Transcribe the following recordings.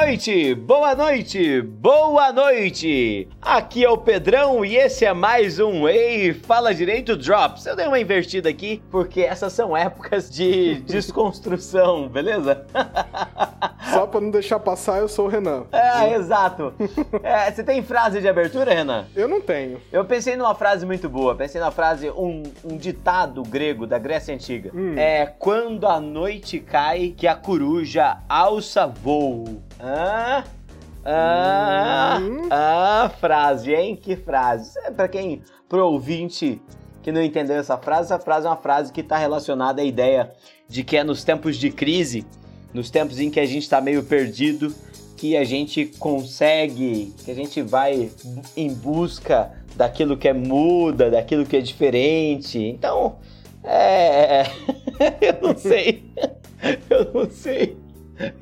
noite, boa noite, boa noite! Aqui é o Pedrão e esse é mais um Ei Fala Direito Drops. Eu dei uma invertida aqui porque essas são épocas de desconstrução, beleza? Só pra não deixar passar, eu sou o Renan. É, exato. É, você tem frase de abertura, Renan? Eu não tenho. Eu pensei numa frase muito boa, pensei na frase, um, um ditado grego da Grécia Antiga. Hum. É quando a noite cai que a coruja alça voo. Ah, ah, Hum. ah, frase, hein? Que frase. É pra quem, pro ouvinte que não entendeu essa frase, essa frase é uma frase que está relacionada à ideia de que é nos tempos de crise, nos tempos em que a gente está meio perdido, que a gente consegue, que a gente vai em busca daquilo que é muda, daquilo que é diferente. Então, é. eu não sei. Eu não sei.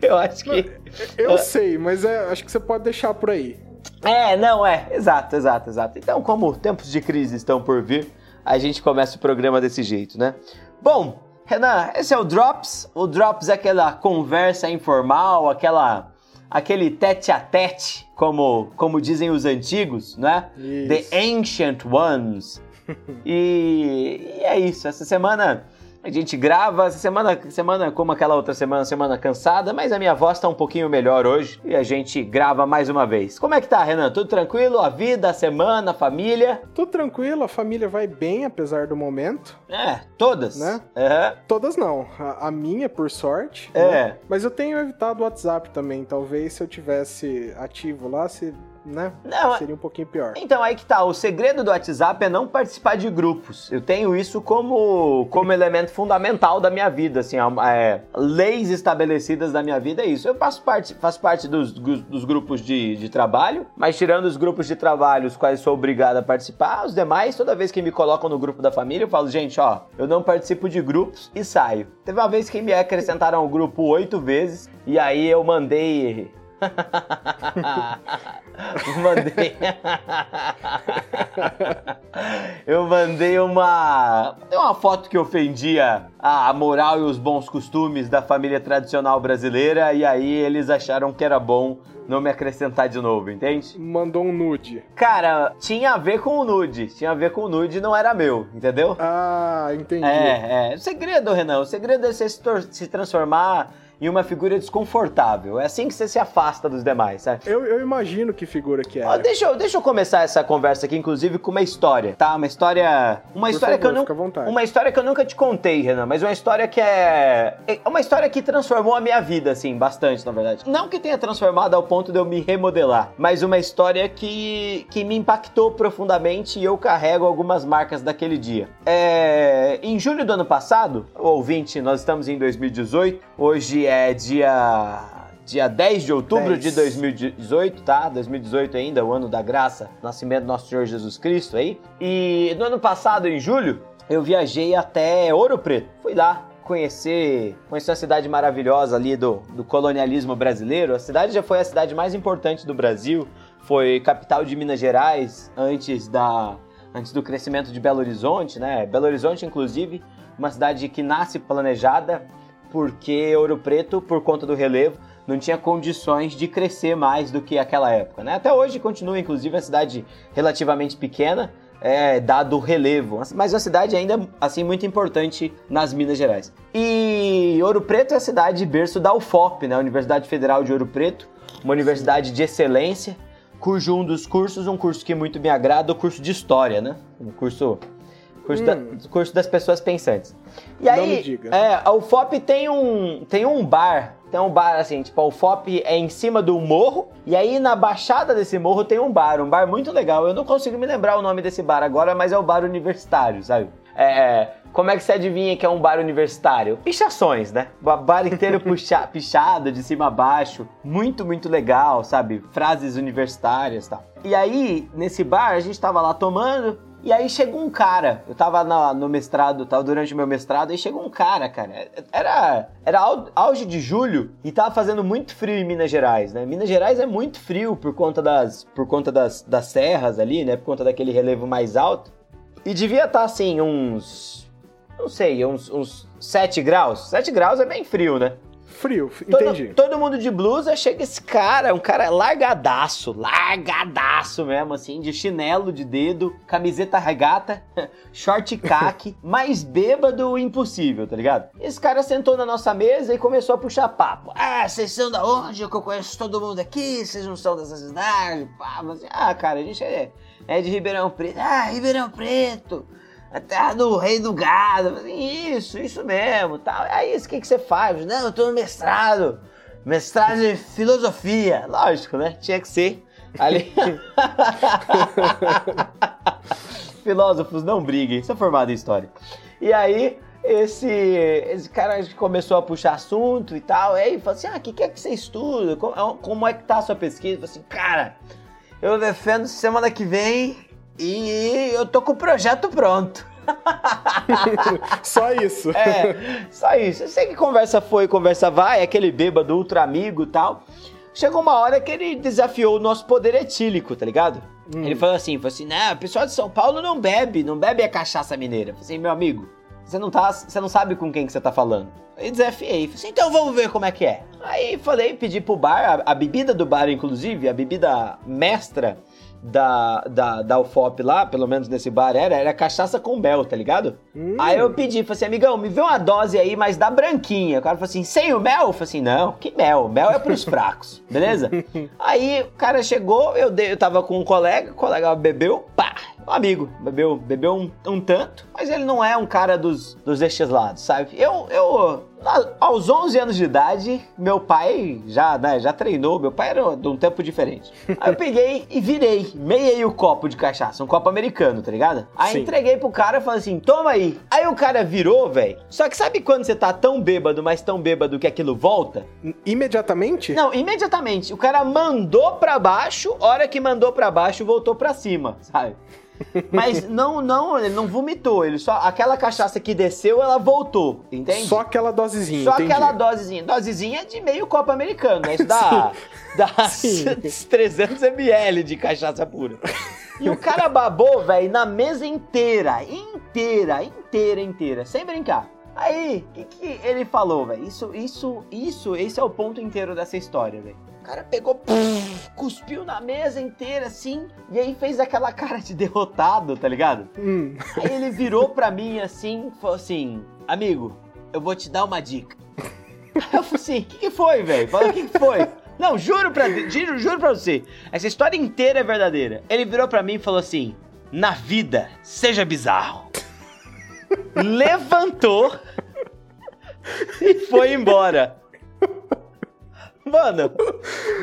Eu acho que. Eu sei, mas é, acho que você pode deixar por aí. É, não, é. Exato, exato, exato. Então, como tempos de crise estão por vir, a gente começa o programa desse jeito, né? Bom, Renan, esse é o Drops. O Drops é aquela conversa informal, aquela. aquele tete a tete, como, como dizem os antigos, né? Isso. The Ancient Ones. e, e é isso. Essa semana a gente grava, essa semana, semana como aquela outra semana, semana cansada, mas a minha voz tá um pouquinho melhor hoje e a gente grava mais uma vez. Como é que tá, Renan? Tudo tranquilo? A vida, a semana, a família? Tudo tranquilo, a família vai bem, apesar do momento. É, todas. Né? Aham. Todas não. A, a minha, por sorte. É. né? Mas eu tenho evitado o WhatsApp também. Talvez se eu tivesse ativo lá, se, né? Não, é- seria um pouquinho pior. Então, aí que tá. O segredo do WhatsApp é não participar de grupos. Eu tenho isso como, como elemento fundamental da minha vida, assim, é, leis estabelecidas da minha vida é isso. Eu faço parte, faço parte dos, dos grupos de, de trabalho, mas tirando os grupos de trabalho, os quais sou obrigado a participar, os demais, toda vez que me colocam no grupo da família, eu falo, gente, ó, eu não participo de grupos e saio. Teve uma vez que me acrescentaram ao grupo oito vezes, e aí eu mandei mandei. eu mandei uma. Uma foto que ofendia a moral e os bons costumes da família tradicional brasileira, e aí eles acharam que era bom não me acrescentar de novo, entende? Mandou um nude. Cara, tinha a ver com o nude. Tinha a ver com o nude, não era meu, entendeu? Ah, entendi. É, é. O segredo, Renan, o segredo é você se, se transformar em uma figura desconfortável. É assim que você se afasta dos demais, sabe? Eu, eu imagino que figura que é. Deixa, eu, deixa eu começar essa conversa aqui, inclusive, com uma história, tá? Uma história. Uma Por história que eu favor, fica à vontade. Uma história que eu nunca te contei, Renan, mas uma história que é. É uma história que transformou a minha vida, assim, bastante, na verdade. Não que tenha transformado ao ponto de eu me remodelar, mas uma história que, que me impactou profundamente e eu carrego algumas marcas daquele dia. É, em julho do ano passado, ouvinte, nós estamos em 2018, hoje é dia. Dia 10 de outubro 10. de 2018, tá? 2018 ainda, o ano da graça, nascimento do nosso Senhor Jesus Cristo aí. E no ano passado, em julho, eu viajei até Ouro Preto. Fui lá conhecer, conhecer a cidade maravilhosa ali do, do colonialismo brasileiro. A cidade já foi a cidade mais importante do Brasil, foi capital de Minas Gerais antes da antes do crescimento de Belo Horizonte, né? Belo Horizonte, inclusive, uma cidade que nasce planejada porque Ouro Preto, por conta do relevo, não tinha condições de crescer mais do que aquela época, né? Até hoje continua, inclusive, uma cidade relativamente pequena, é, dado o relevo, mas uma cidade ainda assim muito importante nas Minas Gerais. E Ouro Preto é a cidade berço da UFOP, né? Universidade Federal de Ouro Preto, uma universidade de excelência, cujo um dos cursos, um curso que muito me agrada, é o curso de História, né? Um curso, curso, da- curso das pessoas pensantes. E Não aí, me diga. é, a UFOP tem um, tem um bar, tem um bar assim, tipo, a UFOP é em cima do morro, e aí na baixada desse morro tem um bar, um bar muito legal. Eu não consigo me lembrar o nome desse bar agora, mas é o bar universitário, sabe? É, como é que você adivinha que é um bar universitário? Pichações, né? O bar inteiro puxa, pichado, de cima a baixo. Muito, muito legal, sabe? Frases universitárias e tal. E aí, nesse bar, a gente tava lá tomando, e aí chegou um cara. Eu tava na- no mestrado, tava durante o meu mestrado, e chegou um cara, cara. Era, era au- auge de julho e tava fazendo muito frio em Minas Gerais, né? Minas Gerais é muito frio por conta das, por conta das, das serras ali, né? Por conta daquele relevo mais alto. E devia estar assim, uns. Não sei, uns, uns 7 graus. 7 graus é bem frio, né? Frio, Todo, entendi. todo mundo de blusa, chega esse cara, um cara largadaço, largadaço mesmo, assim, de chinelo de dedo, camiseta regata, short caque, mais bêbado impossível, tá ligado? Esse cara sentou na nossa mesa e começou a puxar papo. Ah, vocês são da onde? Que eu conheço todo mundo aqui, vocês não são dessa cidade? Pá, mas, ah, cara, a gente é, é de Ribeirão Preto. Ah, Ribeirão Preto a terra do rei do gado. Isso, isso mesmo. Tal. Aí, o que, que você faz? Não, eu tô no mestrado. Mestrado em filosofia. Lógico, né? Tinha que ser. Ali. Filósofos não briguem, sou formado em história. E aí, esse, esse cara começou a puxar assunto e tal. E aí, falou assim: ah, o que, que é que você estuda? Como, como é que tá a sua pesquisa? Eu falei assim, cara, eu defendo semana que vem e eu tô com o projeto pronto. só isso. É, só isso. Eu sei que conversa foi, conversa vai, aquele bêbado ultra amigo e tal. Chegou uma hora que ele desafiou o nosso poder etílico, tá ligado? Hum. Ele falou assim, falou assim, né, o pessoal de São Paulo não bebe, não bebe a cachaça mineira. Eu falei assim, meu amigo, você não, tá, você não sabe com quem que você tá falando. Aí desafiei, falei assim, então vamos ver como é que é. Aí falei, pedi pro bar, a, a bebida do bar, inclusive, a bebida mestra da, da, da UFOP lá, pelo menos nesse bar era, era cachaça com mel, tá ligado? Hum. Aí eu pedi, falei assim, amigão, me vê uma dose aí, mas da branquinha. O cara falou assim, sem o mel? Eu falei assim, não, que mel? Mel é pros fracos, beleza? aí o cara chegou, eu, dei, eu tava com um colega, o colega bebeu, pá, um amigo, bebeu, bebeu um, um tanto, mas ele não é um cara dos, dos destes lados, sabe? Eu, eu aos 11 anos de idade, meu pai já, né, já treinou, meu pai era de um tempo diferente. Aí eu peguei e virei, meiei o copo de cachaça, um copo americano, tá ligado? Aí Sim. entreguei pro cara e falei assim, toma aí. Aí o cara virou, velho. Só que sabe quando você tá tão bêbado, mas tão bêbado que aquilo volta? Imediatamente? Não, imediatamente. O cara mandou pra baixo, hora que mandou pra baixo, voltou pra cima, sabe? Mas não, não, ele não vomitou. Ele só. Aquela cachaça que desceu, ela voltou. Entende? Só aquela dosezinha. Só entendi. aquela dosezinha. Dosezinha de meio copo americano, né? Isso dá, dá 300 ml de cachaça pura. E o cara babou, velho, na mesa inteira. Inteira, inteira, inteira. Sem brincar. Aí, o que, que ele falou, velho? Isso, isso, isso, esse é o ponto inteiro dessa história, velho cara pegou, puf, cuspiu na mesa inteira assim, e aí fez aquela cara de derrotado, tá ligado? Hum. Aí ele virou pra mim assim, falou assim: Amigo, eu vou te dar uma dica. Eu falei assim: O que, que foi, velho? Fala, o que, que foi? Não, juro pra, juro, juro pra você, essa história inteira é verdadeira. Ele virou pra mim e falou assim: Na vida, seja bizarro. Levantou e foi embora. Mano,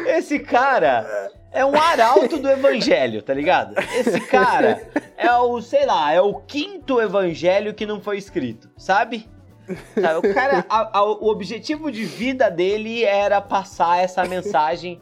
esse cara é um arauto do evangelho, tá ligado? Esse cara é o, sei lá, é o quinto evangelho que não foi escrito, sabe? Sabe, o cara, a, a, o objetivo de vida dele era passar essa mensagem,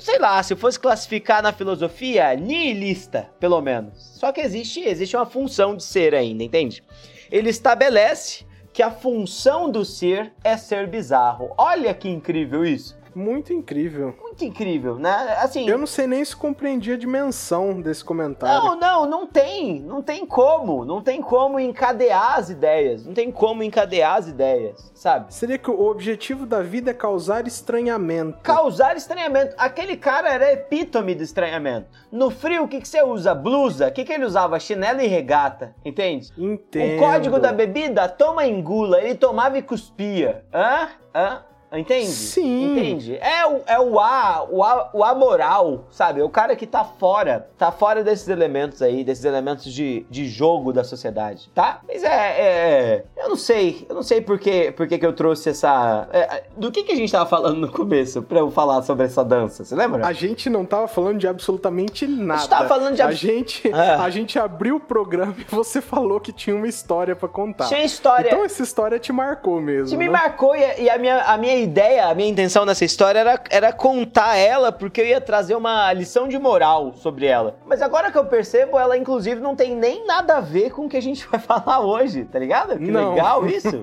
sei lá, se eu fosse classificar na filosofia, nihilista, pelo menos. Só que existe, existe uma função de ser ainda, entende? Ele estabelece que a função do ser é ser bizarro. Olha que incrível isso. Muito incrível. Muito incrível, né? Assim. Eu não sei nem se compreendi a dimensão desse comentário. Não, não, não tem. Não tem como. Não tem como encadear as ideias. Não tem como encadear as ideias, sabe? Seria que o objetivo da vida é causar estranhamento. Causar estranhamento. Aquele cara era epítome de estranhamento. No frio, o que, que você usa? Blusa. O que, que ele usava? Chinelo e regata. Entende? Entendo. O código da bebida, toma engula. Ele tomava e cuspia. Hã? Hã? Entende? Sim. Entende? É o, é o A, o A, o amoral, sabe? É o cara que tá fora, tá fora desses elementos aí, desses elementos de, de jogo da sociedade, tá? Mas é, é, é eu não sei, eu não sei por que, por que, que eu trouxe essa... É, do que, que a gente tava falando no começo pra eu falar sobre essa dança, você lembra? A gente não tava falando de absolutamente nada. A gente tava falando de... A gente, é. a gente abriu o programa e você falou que tinha uma história pra contar. Tinha história. Então essa história te marcou mesmo, Te né? me marcou e, e a minha, a minha ideia, a minha intenção nessa história era, era contar ela, porque eu ia trazer uma lição de moral sobre ela. Mas agora que eu percebo, ela inclusive não tem nem nada a ver com o que a gente vai falar hoje, tá ligado? Que não. legal isso.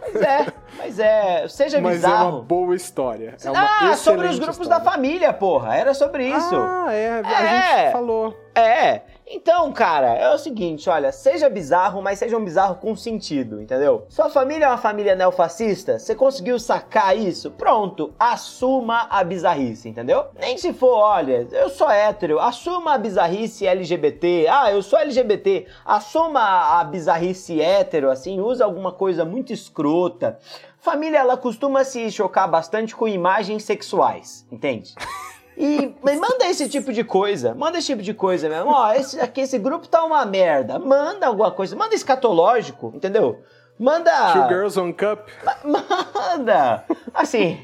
Mas é, mas é, seja mas bizarro. Mas é uma boa história. É uma ah, sobre os grupos história. da família, porra. Era sobre isso. Ah, é, a é. gente falou. É. Então, cara, é o seguinte, olha, seja bizarro, mas seja um bizarro com sentido, entendeu? Sua família é uma família neofascista? Você conseguiu sacar isso? Pronto, assuma a bizarrice, entendeu? Nem se for, olha, eu sou hétero, assuma a bizarrice LGBT. Ah, eu sou LGBT, assuma a bizarrice hétero, assim, usa alguma coisa muito escrota. Família, ela costuma se chocar bastante com imagens sexuais, entende? E manda esse tipo de coisa, manda esse tipo de coisa mesmo. Ó, esse, aqui, esse grupo tá uma merda. Manda alguma coisa, manda escatológico, entendeu? Manda. Two Girls on Cup. Manda! Assim,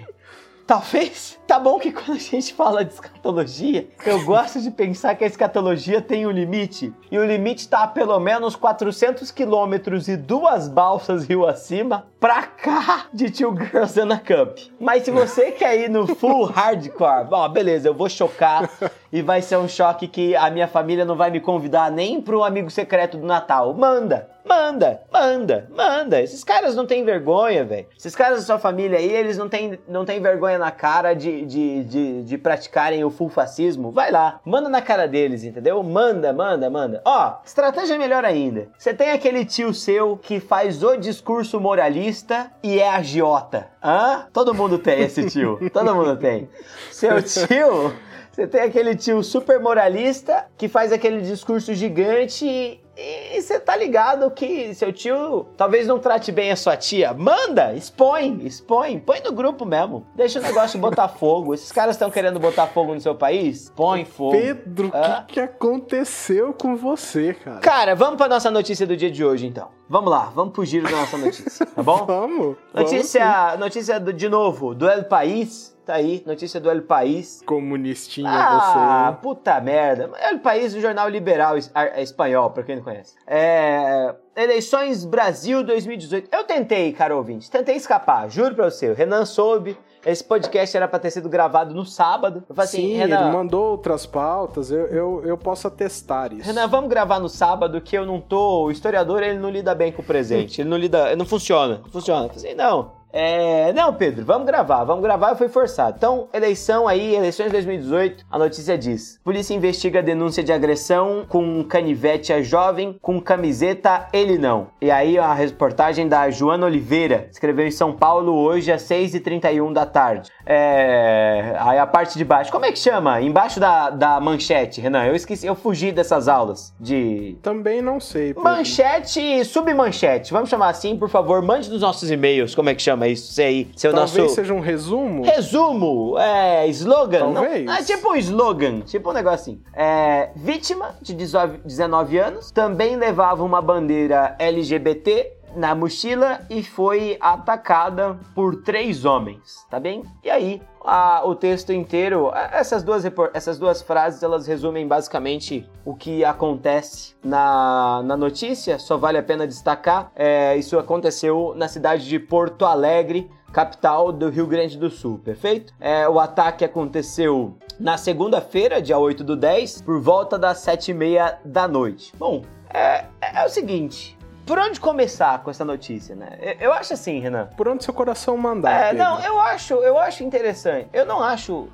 Talvez. Tá bom que quando a gente fala de escatologia, eu gosto de pensar que a escatologia tem um limite. E o limite tá a pelo menos 400 quilômetros e duas balsas rio acima pra cá de Two Girls in a Cup. Mas se você quer ir no full hardcore, ó, beleza, eu vou chocar e vai ser um choque que a minha família não vai me convidar nem pro amigo secreto do Natal. Manda! Manda, manda, manda. Esses caras não têm vergonha, velho. Esses caras da sua família aí, eles não têm, não têm vergonha na cara de, de, de, de praticarem o full fascismo. Vai lá, manda na cara deles, entendeu? Manda, manda, manda. Ó, estratégia melhor ainda. Você tem aquele tio seu que faz o discurso moralista e é agiota. Hã? Todo mundo tem esse tio. Todo mundo tem. Seu tio. Você tem aquele tio super moralista que faz aquele discurso gigante e você tá ligado que seu tio talvez não trate bem a sua tia. Manda, expõe, expõe, põe no grupo mesmo. Deixa o negócio botar fogo. Esses caras estão querendo botar fogo no seu país? Põe fogo. Pedro, o que, que aconteceu com você, cara? Cara, vamos pra nossa notícia do dia de hoje, então. Vamos lá, vamos pro giro da nossa notícia, tá bom? vamos. Notícia, vamos notícia do, de novo, do El País. Tá aí, notícia do El País. Comunistinha ah, você. Ah, puta merda. El País, o jornal liberal es espanhol, pra quem não conhece. É... Eleições Brasil 2018. Eu tentei, cara ouvinte, tentei escapar, juro pra você. O Renan soube. Esse podcast era pra ter sido gravado no sábado. Eu falei assim, Sim, Renan, ele mandou outras pautas, eu, eu, eu posso atestar isso. Renan, vamos gravar no sábado que eu não tô. O historiador, ele não lida bem com o presente. ele não lida. Não funciona. Não funciona. Eu falei assim, não. É, não, Pedro, vamos gravar, vamos gravar, eu fui forçado. Então, eleição aí, eleições de 2018, a notícia diz: Polícia investiga denúncia de agressão com canivete a jovem com camiseta ele não. E aí a reportagem da Joana Oliveira, escreveu em São Paulo hoje às 6h31 da tarde. É, aí a parte de baixo, como é que chama? Embaixo da, da manchete, Renan, eu esqueci, eu fugi dessas aulas de... Também não sei. Pedro. Manchete e submanchete, vamos chamar assim, por favor, mande nos nossos e-mails, como é que chama isso? Sei, seu Talvez nosso... seja um resumo. Resumo, é, slogan. Talvez. Não, é tipo um slogan, tipo um negócio assim. É, vítima de 19 anos, também levava uma bandeira LGBT na mochila e foi atacada por três homens, tá bem? E aí, a, o texto inteiro, essas duas, essas duas frases, elas resumem basicamente o que acontece na, na notícia, só vale a pena destacar, é, isso aconteceu na cidade de Porto Alegre, capital do Rio Grande do Sul, perfeito? É, o ataque aconteceu na segunda-feira, dia 8 do 10, por volta das 7h30 da noite. Bom, é, é o seguinte, por onde começar com essa notícia, né? Eu acho assim, Renan. Por onde seu coração mandar. É, Pedro. não, eu acho, eu acho interessante. Eu não acho,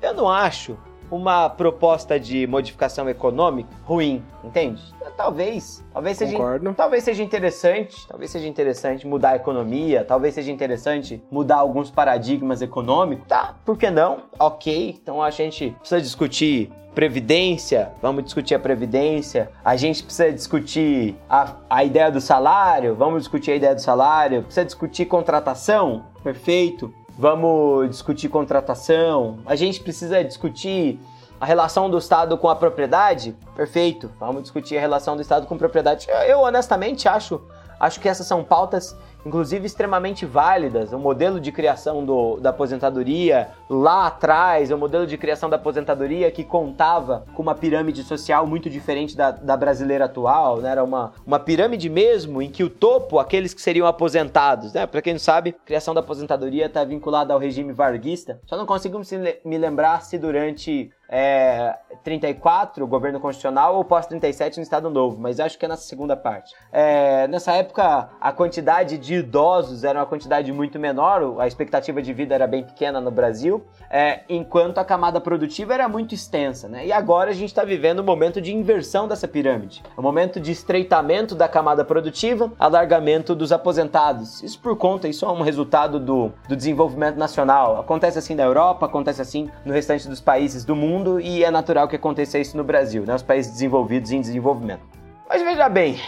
eu não acho uma proposta de modificação econômica ruim, entende? Talvez, talvez seja, Concordo. talvez seja interessante, talvez seja interessante mudar a economia, talvez seja interessante mudar alguns paradigmas econômicos, tá? Por que não? Ok, então a gente precisa discutir previdência, vamos discutir a previdência. A gente precisa discutir a, a ideia do salário, vamos discutir a ideia do salário. Precisa discutir contratação, perfeito. Vamos discutir contratação. A gente precisa discutir a relação do Estado com a propriedade, perfeito. Vamos discutir a relação do Estado com propriedade. Eu, eu honestamente acho, acho que essas são pautas inclusive extremamente válidas. O modelo de criação do, da aposentadoria lá atrás, o modelo de criação da aposentadoria que contava com uma pirâmide social muito diferente da, da brasileira atual, né? Era uma, uma pirâmide mesmo em que o topo, aqueles que seriam aposentados, né? Para quem não sabe, a criação da aposentadoria está vinculada ao regime varguista. Só não consigo me lembrar se durante é, 34, o governo constitucional, ou pós-37 no Estado Novo, mas acho que é nessa segunda parte. É, nessa época, a quantidade de idosos era uma quantidade muito menor, a expectativa de vida era bem pequena no Brasil, é, enquanto a camada produtiva era muito extensa, né? E agora a gente está vivendo um momento de inversão dessa pirâmide, um momento de estreitamento da camada produtiva, alargamento dos aposentados. Isso por conta, isso é um resultado do, do desenvolvimento nacional. Acontece assim na Europa, acontece assim no restante dos países do mundo e é natural que aconteça isso no Brasil, né? Os países desenvolvidos em desenvolvimento. Mas veja bem,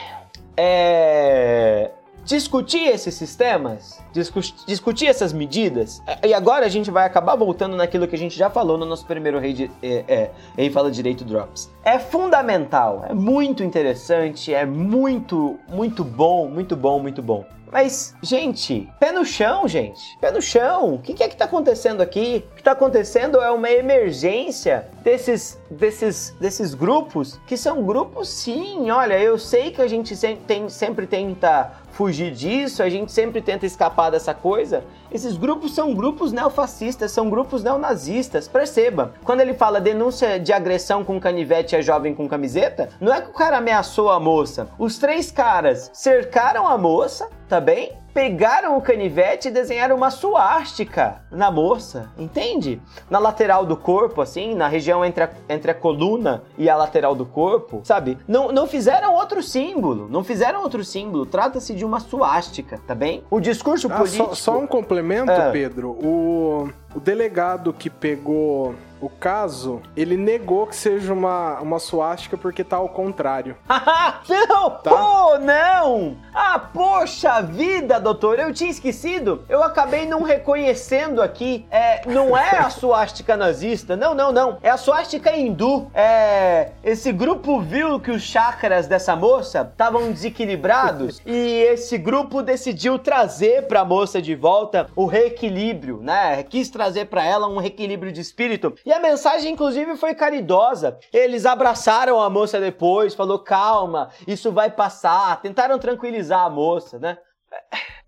é discutir esses sistemas, discu discutir essas medidas, e agora a gente vai acabar voltando naquilo que a gente já falou no nosso primeiro rei de, é, é, em Fala Direito Drops. É fundamental, é muito interessante, é muito, muito bom, muito bom, muito bom. Mas, gente, pé no chão, gente. Pé no chão. O que, é que está acontecendo aqui? O que está acontecendo é uma emergência desses, desses, desses grupos, que são grupos, sim. Olha, eu sei que a gente tem, sempre tenta fugir disso, a gente sempre tenta escapar dessa coisa. Esses grupos são grupos neofascistas, são grupos neonazistas. Perceba, quando ele fala denúncia de agressão com canivete a jovem com camiseta, não é que o cara ameaçou a moça. Os três caras cercaram a moça, tá bem? Pegaram o canivete e desenharam uma suástica na moça, entende? Na lateral do corpo, assim, na região entre a, entre a coluna e a lateral do corpo, sabe? Não, não fizeram outro símbolo, não fizeram outro símbolo, trata-se de uma suástica, tá bem? O discurso ah, político... Só, só um complemento, é. Pedro, o, o delegado que pegou o caso, ele negou que seja uma, uma suástica porque tá ao contrário. não! Tá? Oh, não! Ah, poxa vida, doutor, eu tinha esquecido. Eu acabei não reconhecendo aqui. É, não é a suástica nazista, não, não, não. É a suástica hindu. É, esse grupo viu que os chakras dessa moça estavam desequilibrados e esse grupo decidiu trazer pra moça de volta o reequilíbrio, né? Quis trazer para ela um reequilíbrio de espírito e a mensagem, inclusive, foi caridosa. Eles abraçaram a moça depois, falou: calma, isso vai passar. Tentaram tranquilizar a moça, né?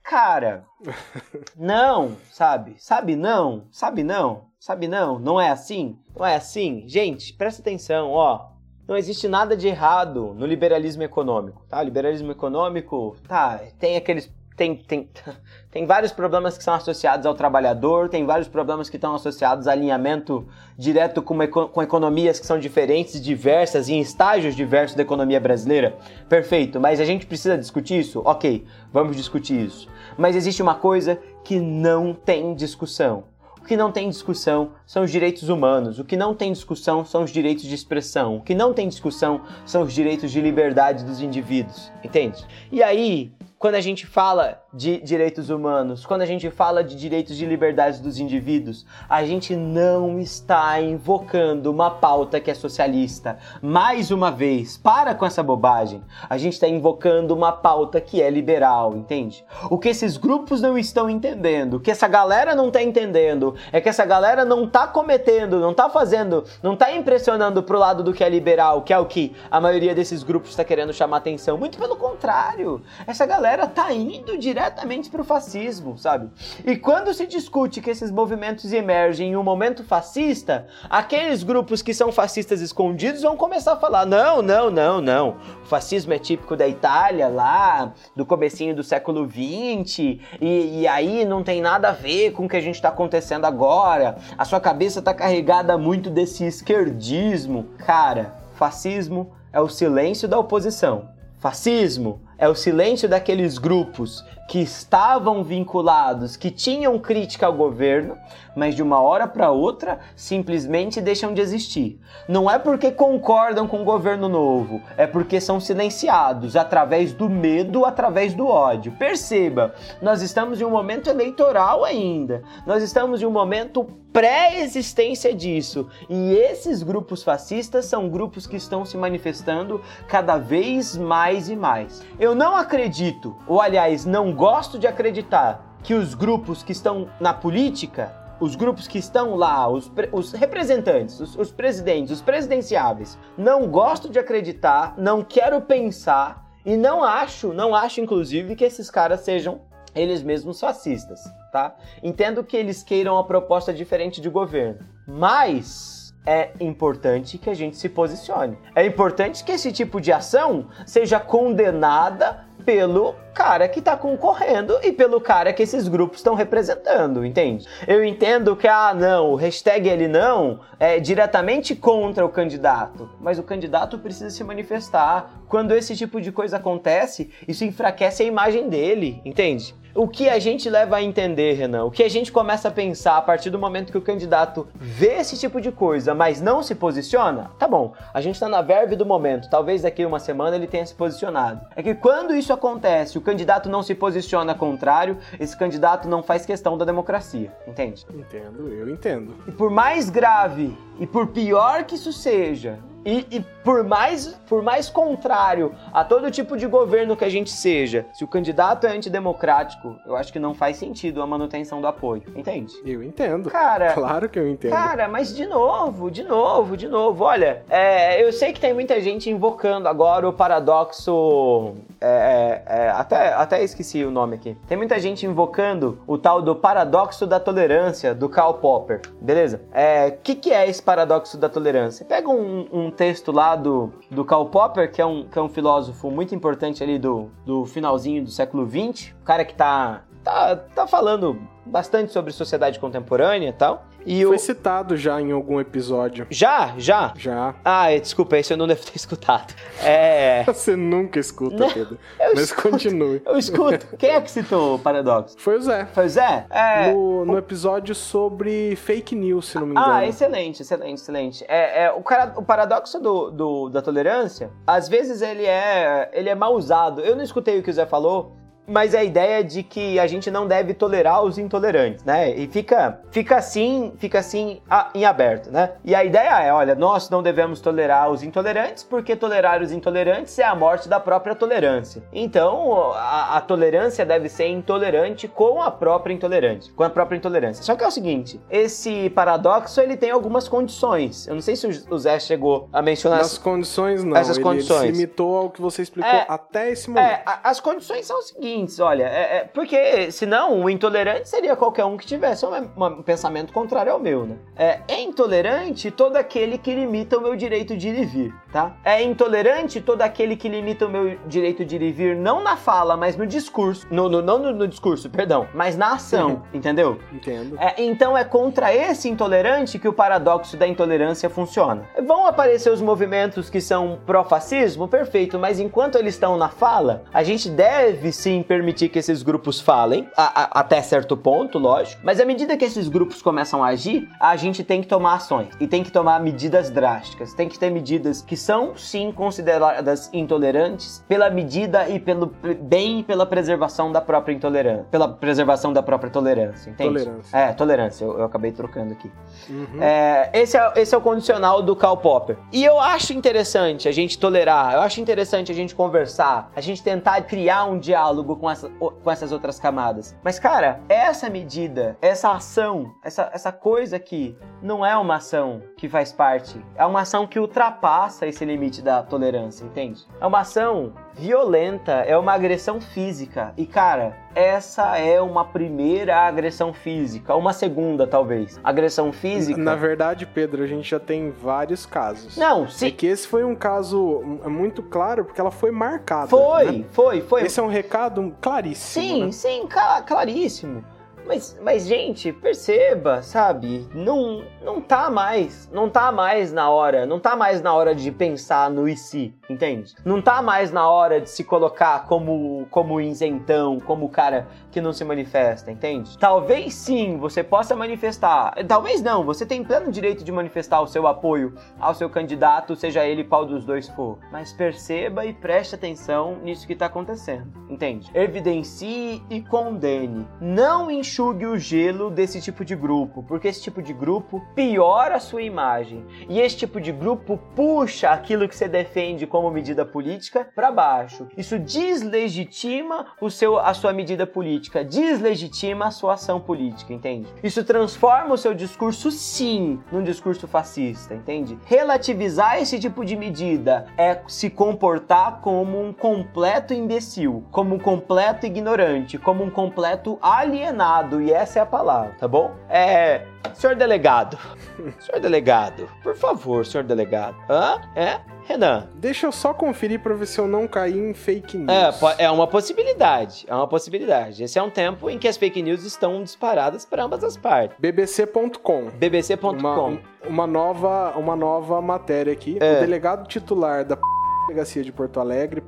Cara, não, sabe? Sabe não? Sabe não? Sabe não? Não é assim? Não é assim? Gente, presta atenção, ó. Não existe nada de errado no liberalismo econômico, tá? O liberalismo econômico, tá, tem aqueles tem, tem, tem vários problemas que são associados ao trabalhador, tem vários problemas que estão associados a alinhamento direto com, com economias que são diferentes, diversas e em estágios diversos da economia brasileira. Perfeito, mas a gente precisa discutir isso? Ok, vamos discutir isso. Mas existe uma coisa que não tem discussão. O que não tem discussão são os direitos humanos. O que não tem discussão são os direitos de expressão. O que não tem discussão são os direitos de liberdade dos indivíduos. Entende? E aí, quando a gente fala de direitos humanos, quando a gente fala de direitos de liberdade dos indivíduos, a gente não está invocando uma pauta que é socialista. Mais uma vez, para com essa bobagem. A gente está invocando uma pauta que é liberal, entende? O que esses grupos não estão entendendo, o que essa galera não está entendendo, é que essa galera não está cometendo, não está fazendo, não está impressionando pro lado do que é liberal, que é o que a maioria desses grupos está querendo chamar atenção. Muito pelo contrário. Essa galera tá indo direto diretamente para o fascismo, sabe? E quando se discute que esses movimentos emergem em um momento fascista, aqueles grupos que são fascistas escondidos vão começar a falar: não, não, não, não. O fascismo é típico da Itália lá, do comecinho do século XX, e, e aí não tem nada a ver com o que a gente está acontecendo agora. A sua cabeça está carregada muito desse esquerdismo. Cara, fascismo é o silêncio da oposição. Fascismo é o silêncio daqueles grupos que estavam vinculados, que tinham crítica ao governo, mas de uma hora para outra simplesmente deixam de existir. Não é porque concordam com o governo novo, é porque são silenciados através do medo, através do ódio. Perceba, nós estamos em um momento eleitoral ainda. Nós estamos em um momento pré-existência disso. E esses grupos fascistas são grupos que estão se manifestando cada vez mais e mais. Eu não acredito, ou aliás, não gosto de acreditar que os grupos que estão na política, os grupos que estão lá, os, os representantes, os, os presidentes, os presidenciáveis, não gosto de acreditar, não quero pensar e não acho, não acho inclusive que esses caras sejam eles mesmos fascistas, tá? Entendo que eles queiram uma proposta diferente de governo, mas é importante que a gente se posicione. É importante que esse tipo de ação seja condenada pelo cara que tá concorrendo e pelo cara que esses grupos estão representando, entende? Eu entendo que, ah, não, o hashtag ele não é diretamente contra o candidato, mas o candidato precisa se manifestar. Quando esse tipo de coisa acontece, isso enfraquece a imagem dele, entende? O que a gente leva a entender, Renan, o que a gente começa a pensar a partir do momento que o candidato vê esse tipo de coisa, mas não se posiciona, tá bom, a gente tá na verve do momento, talvez daqui uma semana ele tenha se posicionado. É que quando isso acontece, o candidato não se posiciona contrário, esse candidato não faz questão da democracia, entende? Entendo, eu entendo. E por mais grave e por pior que isso seja, e, e, por mais por mais contrário a todo tipo de governo que a gente seja, se o candidato é antidemocrático, eu acho que não faz sentido a manutenção do apoio. Entende? Eu entendo. Cara. Claro que eu entendo. Cara, mas de novo, de novo, de novo. Olha, é, eu sei que tem muita gente invocando agora o paradoxo. É, é, é, até, até esqueci o nome aqui. Tem muita gente invocando o tal do paradoxo da tolerância do Karl Popper. Beleza? O é, que, que é esse paradoxo da tolerância? Pega um, um texto lá do, do Karl Popper, que é, um, que é um filósofo muito importante ali do, do finalzinho do século XX, o cara que tá, tá, tá falando bastante sobre sociedade contemporânea e tal. E Foi citado já em algum episódio. Já? Já? Já. Ah, desculpa, esse eu não devo ter escutado. É... Você nunca escuta, não, Pedro. Mas escuto, continue. Eu escuto. Quem é que citou o paradoxo? Foi o Zé. Foi o Zé? É... No, no episódio sobre fake news, se não me engano. Ah, excelente, excelente, excelente. É, é o, cara, o paradoxo do, do, da tolerância, às vezes ele é, ele é mal usado. Eu não escutei o que o Zé falou, mas a ideia de que a gente não deve tolerar os intolerantes, né? E fica, fica assim, fica assim a, em aberto, né? E a ideia é, olha, nós não devemos tolerar os intolerantes porque tolerar os intolerantes é a morte da própria tolerância. Então, a, a tolerância deve ser intolerante com a própria intolerante, com a própria intolerância. Só que é o seguinte, esse paradoxo ele tem algumas condições. Eu não sei se o Zé chegou a mencionar as condições não. Essas ele, condições. Ele se limitou ao que você explicou é, até esse momento. É, as condições são o seguinte olha, é, é, porque senão o intolerante seria qualquer um que tivesse um, um pensamento contrário ao meu, né? É, é, intolerante todo aquele que limita o meu direito de ir e vir, tá? É intolerante todo aquele que limita o meu direito de ir e vir não na fala, mas no discurso, no, no não no, no, discurso, perdão, mas na ação, entendeu? Entendo. É, então é contra esse intolerante que o paradoxo da intolerância funciona. Vão aparecer os movimentos que são pró-fascismo, perfeito, mas enquanto eles estão na fala, a gente deve sim permitir que esses grupos falem, a, a, até certo ponto, lógico. Mas à medida que esses grupos começam a agir, a gente tem que tomar ações e tem que tomar medidas drásticas. Tem que ter medidas que são, sim, consideradas intolerantes pela medida e pelo bem pela preservação da própria intolerância. Pela preservação da própria tolerância, entende? Tolerância. É, tolerância. Eu, eu acabei trocando aqui. Uhum. É, esse, é, esse é o condicional do Karl Popper. E eu acho interessante a gente tolerar, eu acho interessante a gente conversar, a gente tentar criar um diálogo com, essa, com essas outras camadas. Mas, cara, essa medida, essa ação, essa, essa coisa aqui, não é uma ação que faz parte. É uma ação que ultrapassa esse limite da tolerância, entende? É uma ação violenta, é uma agressão física. E, cara, essa é uma primeira agressão física, uma segunda, talvez. Agressão física. Na verdade, Pedro, a gente já tem vários casos. Não, sim. É que esse foi um caso muito claro, porque ela foi marcada. Foi, né? foi, foi. Esse é um recado claríssimo. Sim, né? sim, claríssimo. Mas, mas, gente, perceba, sabe? Não, não tá mais, não tá mais na hora, não tá mais na hora de pensar no e se, entende? Não tá mais na hora de se colocar como, como isentão, como o cara que não se manifesta, entende? Talvez sim, você possa manifestar, talvez não, você tem pleno direito de manifestar o seu apoio ao seu candidato, seja ele qual dos dois for. Mas perceba e preste atenção nisso que tá acontecendo, entende? Evidencie e condene. Não enxergue enxugue o gelo desse tipo de grupo, porque esse tipo de grupo piora a sua imagem e esse tipo de grupo puxa aquilo que você defende como medida política para baixo. Isso deslegitima o seu, a sua medida política, deslegitima a sua ação política, entende? Isso transforma o seu discurso, sim, num discurso fascista, entende? Relativizar esse tipo de medida é se comportar como um completo imbecil, como um completo ignorante, como um completo alienado delegado, e essa é a palavra, tá bom? É. Senhor delegado. senhor delegado, por favor, senhor delegado. Hã? É? Renan. Deixa eu só conferir pra ver se eu não caí em fake news. É, é uma possibilidade. É uma possibilidade. Esse é um tempo em que as fake news estão disparadas para ambas as partes. BBC.com. BBC.com. Uma, uma, nova, uma nova matéria aqui. É. O delegado titular da delegacia de Porto Alegre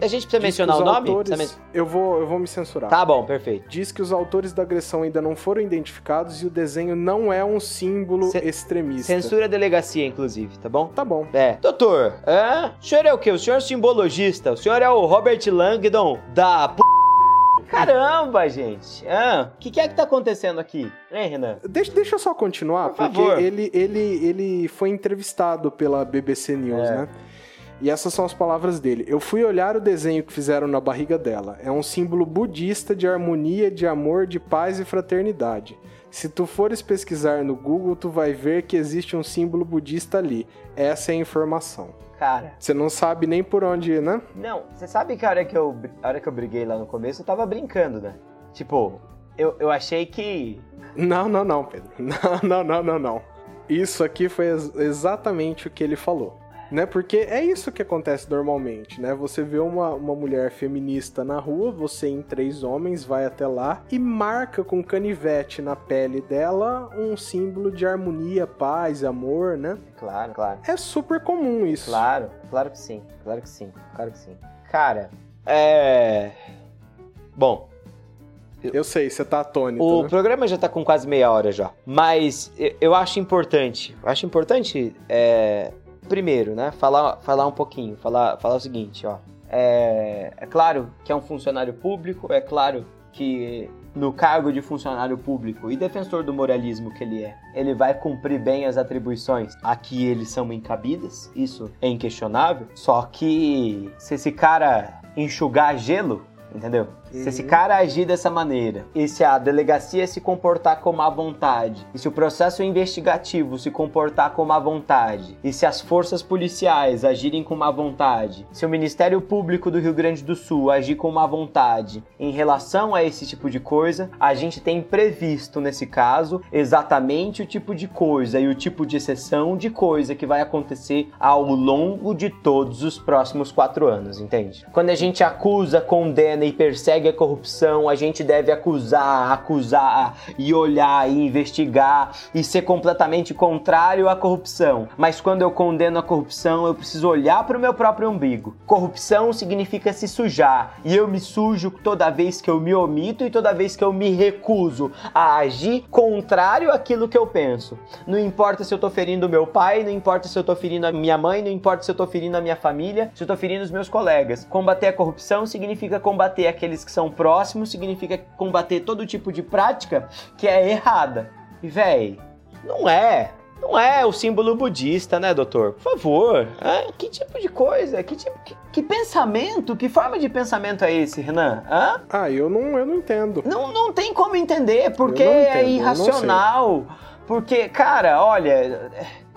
a gente precisa mencionar o nome? Autores, eu, vou, eu vou me censurar. Tá bom, perfeito. Diz que os autores da agressão ainda não foram identificados e o desenho não é um símbolo C extremista. Censura a delegacia, inclusive, tá bom? Tá bom. É. Doutor, é? o senhor é o quê? O senhor é simbologista? O senhor é o Robert Langdon da p... Caramba, gente! O ah, que, que, é que tá acontecendo aqui? Hein, Renan? Deixa, deixa eu só continuar, Por porque favor. Ele, ele, ele foi entrevistado pela BBC News, é. né? E essas são as palavras dele. Eu fui olhar o desenho que fizeram na barriga dela. É um símbolo budista de harmonia, de amor, de paz e fraternidade. Se tu fores pesquisar no Google, tu vai ver que existe um símbolo budista ali. Essa é a informação. Cara. Você não sabe nem por onde, né? Não, você sabe que a hora que eu, a hora que eu briguei lá no começo, eu tava brincando, né? Tipo, eu, eu achei que. Não, não, não, Pedro. Não, não, não, não, não. Isso aqui foi exatamente o que ele falou né? Porque é isso que acontece normalmente, né? Você vê uma, uma mulher feminista na rua, você em três homens vai até lá e marca com canivete na pele dela um símbolo de harmonia, paz, amor, né? Claro, claro. É super comum isso. Claro, claro que sim, claro que sim, claro que sim. Cara, é. Bom, eu sei, você tá atônito. O né? programa já tá com quase meia hora já. Mas eu acho importante. Eu acho importante é, primeiro, né, falar, falar um pouquinho, falar, falar o seguinte, ó. É, é claro que é um funcionário público, é claro que no cargo de funcionário público e defensor do moralismo que ele é, ele vai cumprir bem as atribuições a que eles são encabidas, isso é inquestionável. Só que se esse cara enxugar gelo, entendeu? Uhum. Se esse cara agir dessa maneira, e se a delegacia se comportar como à vontade, e se o processo investigativo se comportar como à vontade, e se as forças policiais agirem com má vontade, se o Ministério Público do Rio Grande do Sul agir com má vontade em relação a esse tipo de coisa, a gente tem previsto nesse caso exatamente o tipo de coisa e o tipo de exceção de coisa que vai acontecer ao longo de todos os próximos quatro anos, entende? Quando a gente acusa, condena e persegue persegue a corrupção, a gente deve acusar, acusar e olhar e investigar e ser completamente contrário à corrupção. Mas quando eu condeno a corrupção, eu preciso olhar para o meu próprio umbigo. Corrupção significa se sujar, e eu me sujo toda vez que eu me omito e toda vez que eu me recuso a agir contrário àquilo que eu penso. Não importa se eu tô ferindo meu pai, não importa se eu tô ferindo a minha mãe, não importa se eu tô ferindo a minha família, se eu tô ferindo os meus colegas. Combater a corrupção significa combater aqueles que que são próximos significa combater todo tipo de prática que é errada. E, véi, não é. Não é o símbolo budista, né, doutor? Por favor. É, que tipo de coisa? Que, tipo, que, que, pensamento? Que forma de pensamento é esse, Renan? Hã? Ah, eu não, eu não entendo. Não, não tem como entender, porque é entendo, é irracional. Porque, cara, olha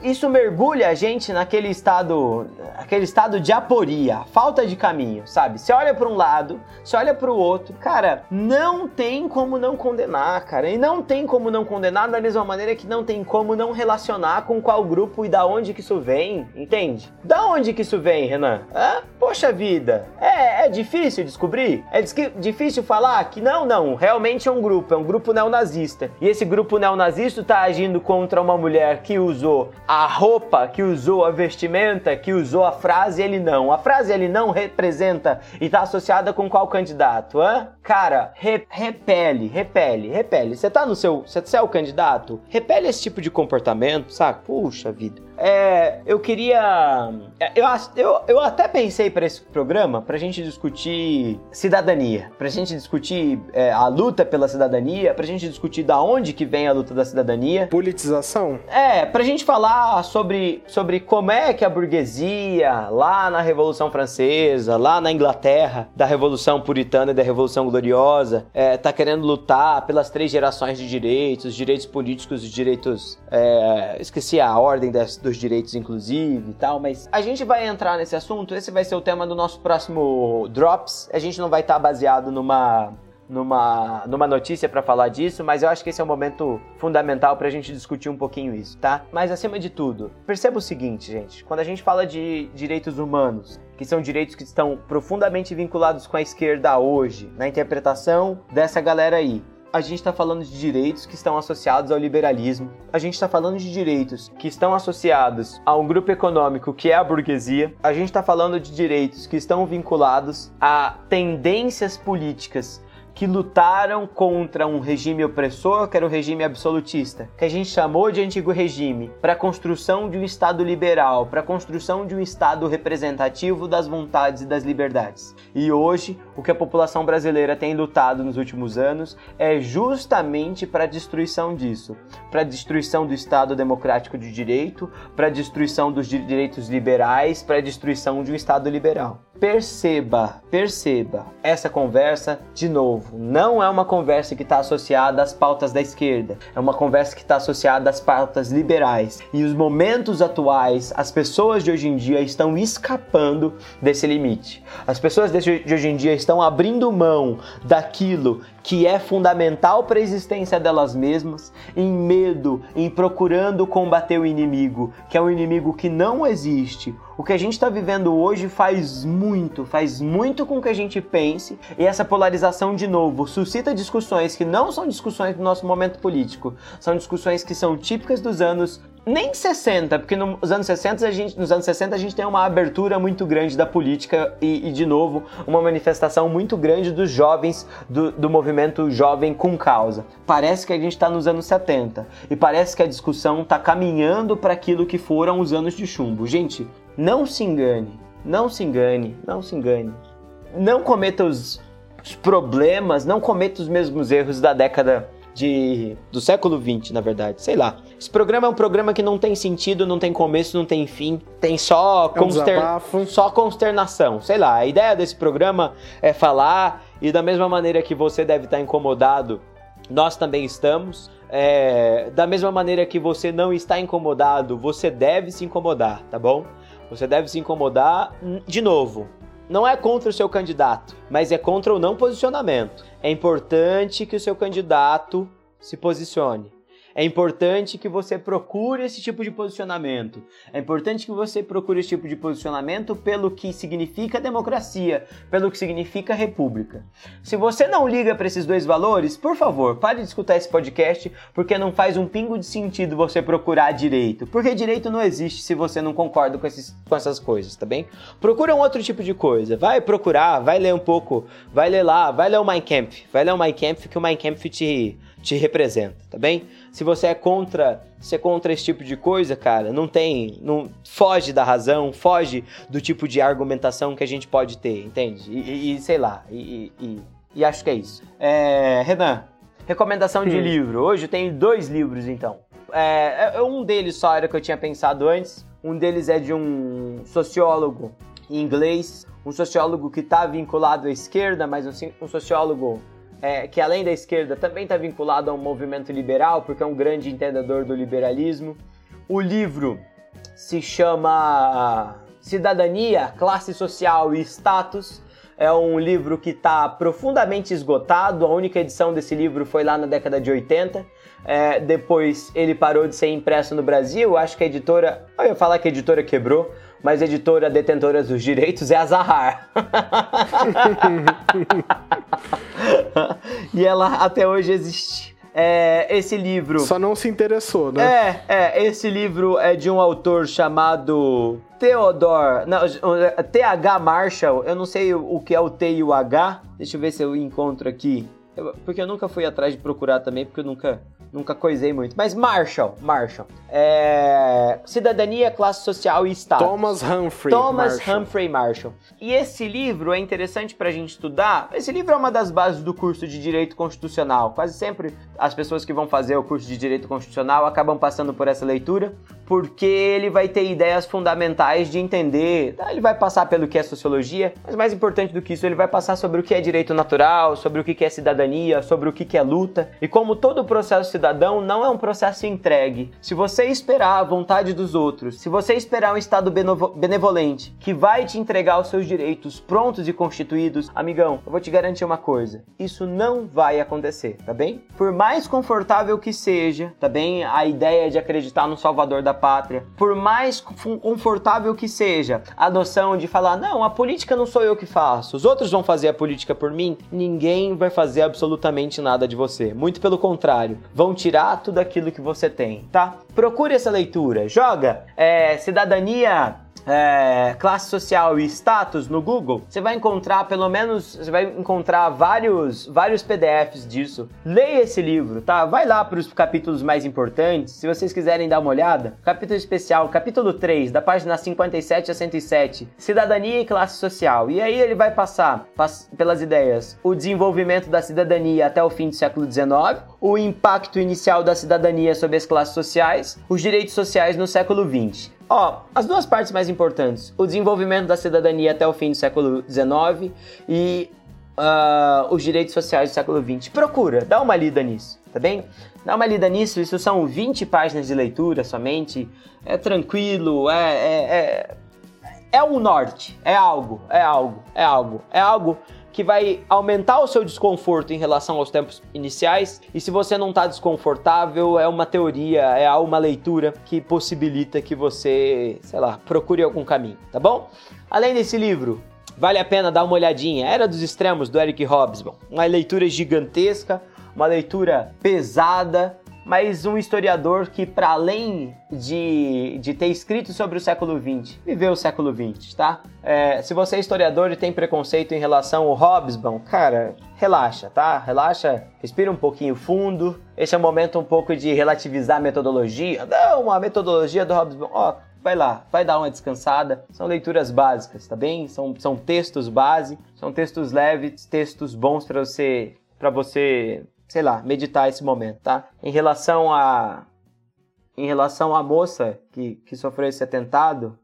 isso mergulha a gente naquele estado, aquele estado de aporia, falta de caminho, sabe? Você olha para um lado, você olha para o outro, cara, não tem como não condenar, cara, e não tem como não condenar da mesma maneira que não tem como não relacionar com qual grupo e da onde que isso vem, entende? Da onde que isso vem, Renan? Hã? Poxa vida, é, é difícil descobrir? É difícil falar que não, não, realmente é um grupo, é um grupo neonazista. E esse grupo neonazista tá agindo contra uma mulher que usou a roupa que usou, a vestimenta que usou, a frase ele não. A frase ele não representa e está associada com qual candidato? Hã? Cara, re repele, repele, repele. Você tá no seu. Você é o candidato? Repele esse tipo de comportamento, saca? Puxa vida. É, eu queria. É, eu, eu, eu até pensei para esse programa pra gente discutir cidadania, pra gente discutir é, a luta pela cidadania, pra gente discutir da onde que vem a luta da cidadania. Politização? É, pra gente falar sobre, sobre como é que a burguesia, lá na Revolução Francesa, lá na Inglaterra, da Revolução Puritana e da Revolução Gloriosa, é, tá querendo lutar pelas três gerações de direitos, direitos políticos e direitos. É, esqueci a ordem das dos direitos, inclusive e tal, mas a gente vai entrar nesse assunto. Esse vai ser o tema do nosso próximo Drops. A gente não vai estar tá baseado numa numa, numa notícia para falar disso, mas eu acho que esse é um momento fundamental para a gente discutir um pouquinho isso, tá? Mas acima de tudo, perceba o seguinte, gente: quando a gente fala de direitos humanos, que são direitos que estão profundamente vinculados com a esquerda hoje, na interpretação dessa galera aí, a gente está falando de direitos que estão associados ao liberalismo, a gente está falando de direitos que estão associados a um grupo econômico que é a burguesia, a gente está falando de direitos que estão vinculados a tendências políticas que lutaram contra um regime opressor, que era o regime absolutista, que a gente chamou de antigo regime, para a construção de um Estado liberal, para a construção de um Estado representativo das vontades e das liberdades. E hoje, o que a população brasileira tem lutado nos últimos anos é justamente para a destruição disso, para a destruição do Estado democrático de direito, para a destruição dos direitos liberais, para a destruição de um Estado liberal. Perceba, perceba, essa conversa, de novo, não é uma conversa que está associada às pautas da esquerda, é uma conversa que está associada às pautas liberais. E os momentos atuais, as pessoas de hoje em dia estão escapando desse limite. As pessoas de hoje em dia estão abrindo mão daquilo que é fundamental para a existência delas mesmas, em medo, em procurando combater o inimigo, que é um inimigo que não existe. O que a gente está vivendo hoje faz muito, faz muito com que a gente pense, e essa polarização, de novo, suscita discussões que não são discussões do nosso momento político, são discussões que são típicas dos anos nem 60, porque nos anos 60 a gente, nos anos 60 a gente tem uma abertura muito grande da política e, e de novo, uma manifestação muito grande dos jovens, do, do movimento jovem com causa. Parece que a gente está nos anos 70 e parece que a discussão está caminhando para aquilo que foram os anos de chumbo. Gente, não se engane, não se engane, não se engane. Não cometa os, os problemas, não cometa os mesmos erros da década de, do século 20, na verdade. Sei lá. Esse programa é um programa que não tem sentido, não tem começo, não tem fim. Tem só, é conster... um só consternação. Sei lá. A ideia desse programa é falar e da mesma maneira que você deve estar incomodado, nós também estamos. É, da mesma maneira que você não está incomodado, você deve se incomodar, tá bom? Você deve se incomodar de novo não é contra o seu candidato, mas é contra o não posicionamento. É importante que o seu candidato se posicione. É importante que você procure esse tipo de posicionamento. É importante que você procure esse tipo de posicionamento pelo que significa democracia, pelo que significa república. Se você não liga para esses dois valores, por favor, pare de escutar esse podcast, porque não faz um pingo de sentido você procurar direito. Porque direito não existe se você não concorda com, esses, com essas coisas, tá bem? Procura um outro tipo de coisa. Vai procurar, vai ler um pouco, vai ler lá, vai ler o Mein Kampf, vai ler o Mein Kampf que o Mein Kampf te, te representa, tá bem? Se você é contra, se é contra esse tipo de coisa, cara, não tem, não foge da razão, foge do tipo de argumentação que a gente pode ter, entende? E, e sei lá, e, e, e, acho que é isso. É, Renan, recomendação de hum. livro. Hoje eu tenho dois livros, então. É, é, um deles só era que eu tinha pensado antes. Um deles é de um sociólogo inglês, um sociólogo que está vinculado à esquerda, mas um, um sociólogo é, que além da esquerda também está vinculado a um movimento liberal, porque é um grande entendedor do liberalismo. O livro se chama Cidadania, Classe Social e Status. É um livro que está profundamente esgotado. A única edição desse livro foi lá na década de 80. É, depois ele parou de ser impresso no Brasil. Acho que a editora. Eu ia falar que a editora quebrou, mas a editora detentora dos direitos é a Zahar. e ela até hoje existe. É, esse livro. Só não se interessou, né? É, é. Esse livro é de um autor chamado Theodore. Não, T.H. Marshall. Eu não sei o que é o T e o H. Deixa eu ver se eu encontro aqui. porque eu nunca fui atrás de procurar também, porque eu nunca nunca coisei muito. Mas Marshall, Marshall. É... Cidadania, classe social e Estado. Thomas Humphrey Thomas Marshall. Humphrey Marshall. E esse livro é interessante pra gente estudar. Esse livro é uma das bases do curso de Direito Constitucional. Quase sempre as pessoas que vão fazer o curso de Direito Constitucional acabam passando por essa leitura, porque ele vai ter ideias fundamentais de entender. Tá? Ele vai passar pelo que é sociologia, mas mais importante do que isso, ele vai passar sobre o que é direito natural, sobre o que é cidadania, sobre o que é luta e como todo o processo cidadão não é um processo entregue. Se você esperar a vontade dos outros, se você esperar um Estado benevolente que vai te entregar os seus direitos prontos e constituídos, amigão, eu vou te garantir uma coisa: isso não vai acontecer, tá bem? Por mais confortável que seja, tá bem? A ideia de acreditar no Salvador da Pátria, por mais confortável que seja a noção de falar, não, a política não sou eu que faço, os outros vão fazer a política por mim, ninguém vai fazer absolutamente nada de você. Muito pelo contrário, vão tirar tudo aquilo que você tem, tá? Procure essa leitura, joga é, cidadania é, classe social e status no Google, você vai encontrar pelo menos, você vai encontrar vários, vários PDFs disso. Leia esse livro, tá? Vai lá para os capítulos mais importantes, se vocês quiserem dar uma olhada. Capítulo especial, capítulo 3, da página 57 a 107, Cidadania e Classe Social. E aí ele vai passar pass pelas ideias o desenvolvimento da cidadania até o fim do século XIX, o impacto inicial da cidadania sobre as classes sociais, os direitos sociais no século XX. Ó, as duas partes mais importantes: o desenvolvimento da cidadania até o fim do século XIX e uh, os direitos sociais do século XX. Procura, dá uma lida nisso, tá bem? Dá uma lida nisso, isso são 20 páginas de leitura somente. É tranquilo, é, é, é, é o norte, é algo, é algo, é algo, é algo que vai aumentar o seu desconforto em relação aos tempos iniciais. E se você não está desconfortável, é uma teoria, é uma leitura que possibilita que você, sei lá, procure algum caminho, tá bom? Além desse livro, vale a pena dar uma olhadinha. Era dos Extremos, do Eric Hobsbawm. Uma leitura gigantesca, uma leitura pesada, mas um historiador que, para além de, de ter escrito sobre o século XX, viveu o século XX, tá? É, se você é historiador e tem preconceito em relação ao Hobsbawm, cara, relaxa, tá? Relaxa, respira um pouquinho fundo. Esse é o momento um pouco de relativizar a metodologia. Não, a metodologia do Hobsbawm, ó, vai lá, vai dar uma descansada. São leituras básicas, tá bem? São, são textos base, são textos leves, textos bons para você para você sei lá, meditar esse momento, tá? Em relação a em relação à moça que, que sofreu esse atentado,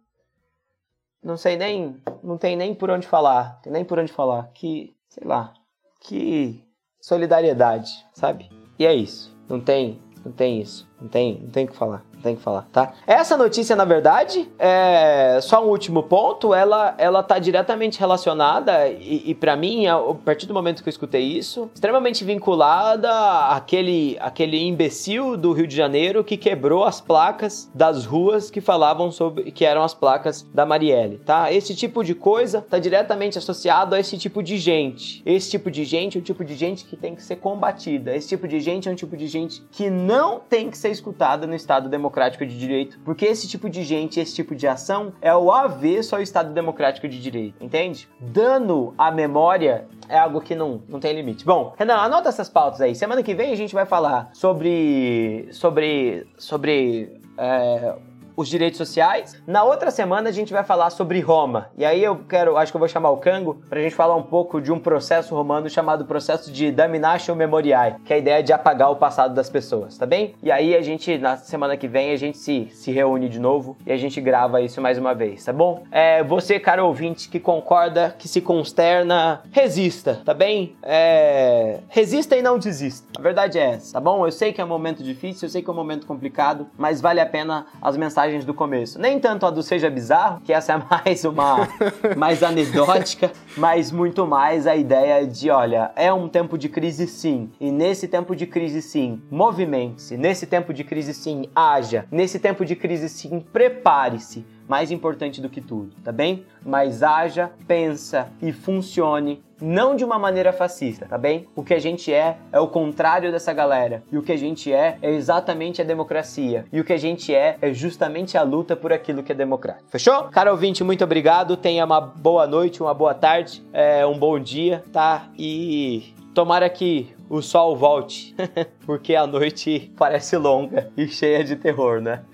não sei nem, não tem nem por onde falar, tem nem por onde falar, que, sei lá, que solidariedade, sabe? E é isso, não tem, não tem isso, não tem, não tem o que falar tem que falar, tá? Essa notícia, na verdade, é só um último ponto, ela, ela tá diretamente relacionada e, e para mim, a partir do momento que eu escutei isso, extremamente vinculada àquele, àquele imbecil do Rio de Janeiro que quebrou as placas das ruas que falavam sobre que eram as placas da Marielle, tá? Esse tipo de coisa tá diretamente associado a esse tipo de gente. Esse tipo de gente é o tipo de gente que tem que ser combatida. Esse tipo de gente é um tipo de gente que não tem que ser escutada no Estado democrático de direito, porque esse tipo de gente, esse tipo de ação é o avesso ao Estado democrático de direito, entende? Dano à memória é algo que não, não tem limite. Bom, Renan, anota essas pautas aí. Semana que vem a gente vai falar sobre sobre sobre é, os direitos sociais. Na outra semana a gente vai falar sobre Roma. E aí eu quero, acho que eu vou chamar o Cango pra gente falar um pouco de um processo romano chamado processo de Damnatio Memoriae, que é a ideia de apagar o passado das pessoas, tá bem? E aí a gente, na semana que vem, a gente se, se reúne de novo e a gente grava isso mais uma vez, tá bom? É, você, cara ouvinte, que concorda, que se consterna, resista, tá bem? É, resista e não desista. A verdade é essa, tá bom? Eu sei que é um momento difícil, eu sei que é um momento complicado, mas vale a pena as mensagens mensagens do começo. Nem tanto a do Seja Bizarro, que essa é mais uma mais anedótica, mas muito mais a ideia de, olha, é um tempo de crise sim, e nesse tempo de crise sim, movimente-se, nesse tempo de crise sim, haja, nesse tempo de crise sim, prepare-se mais importante do que tudo, tá bem? Mas haja, pensa e funcione não de uma maneira fascista, tá bem? O que a gente é é o contrário dessa galera. E o que a gente é é exatamente a democracia. E o que a gente é é justamente a luta por aquilo que é democrático. Fechou? Cara ouvinte, muito obrigado. Tenha uma boa noite, uma boa tarde, é, um bom dia, tá? E tomara que o sol volte, porque a noite parece longa e cheia de terror, né?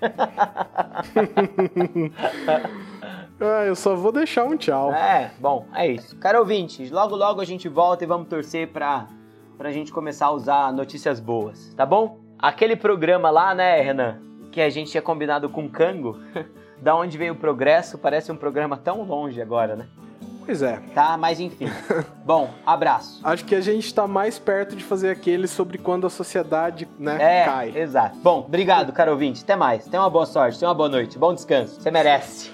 ah, eu só vou deixar um tchau. É, bom, é isso. Cara ouvinte, logo logo a gente volta e vamos torcer pra, pra gente começar a usar notícias boas, tá bom? Aquele programa lá, né, Renan, que a gente tinha combinado com o Cango, da onde veio o progresso, parece um programa tão longe agora, né? Pois é. Tá, mas enfim. Bom, abraço. Acho que a gente tá mais perto de fazer aquele sobre quando a sociedade, né, é, cai. Exato. Bom, obrigado, caro ouvinte. Até mais. Tenha uma boa sorte, tenha uma boa noite, bom descanso. Você merece.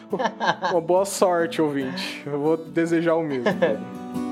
uma boa sorte, ouvinte. Eu vou desejar o mesmo.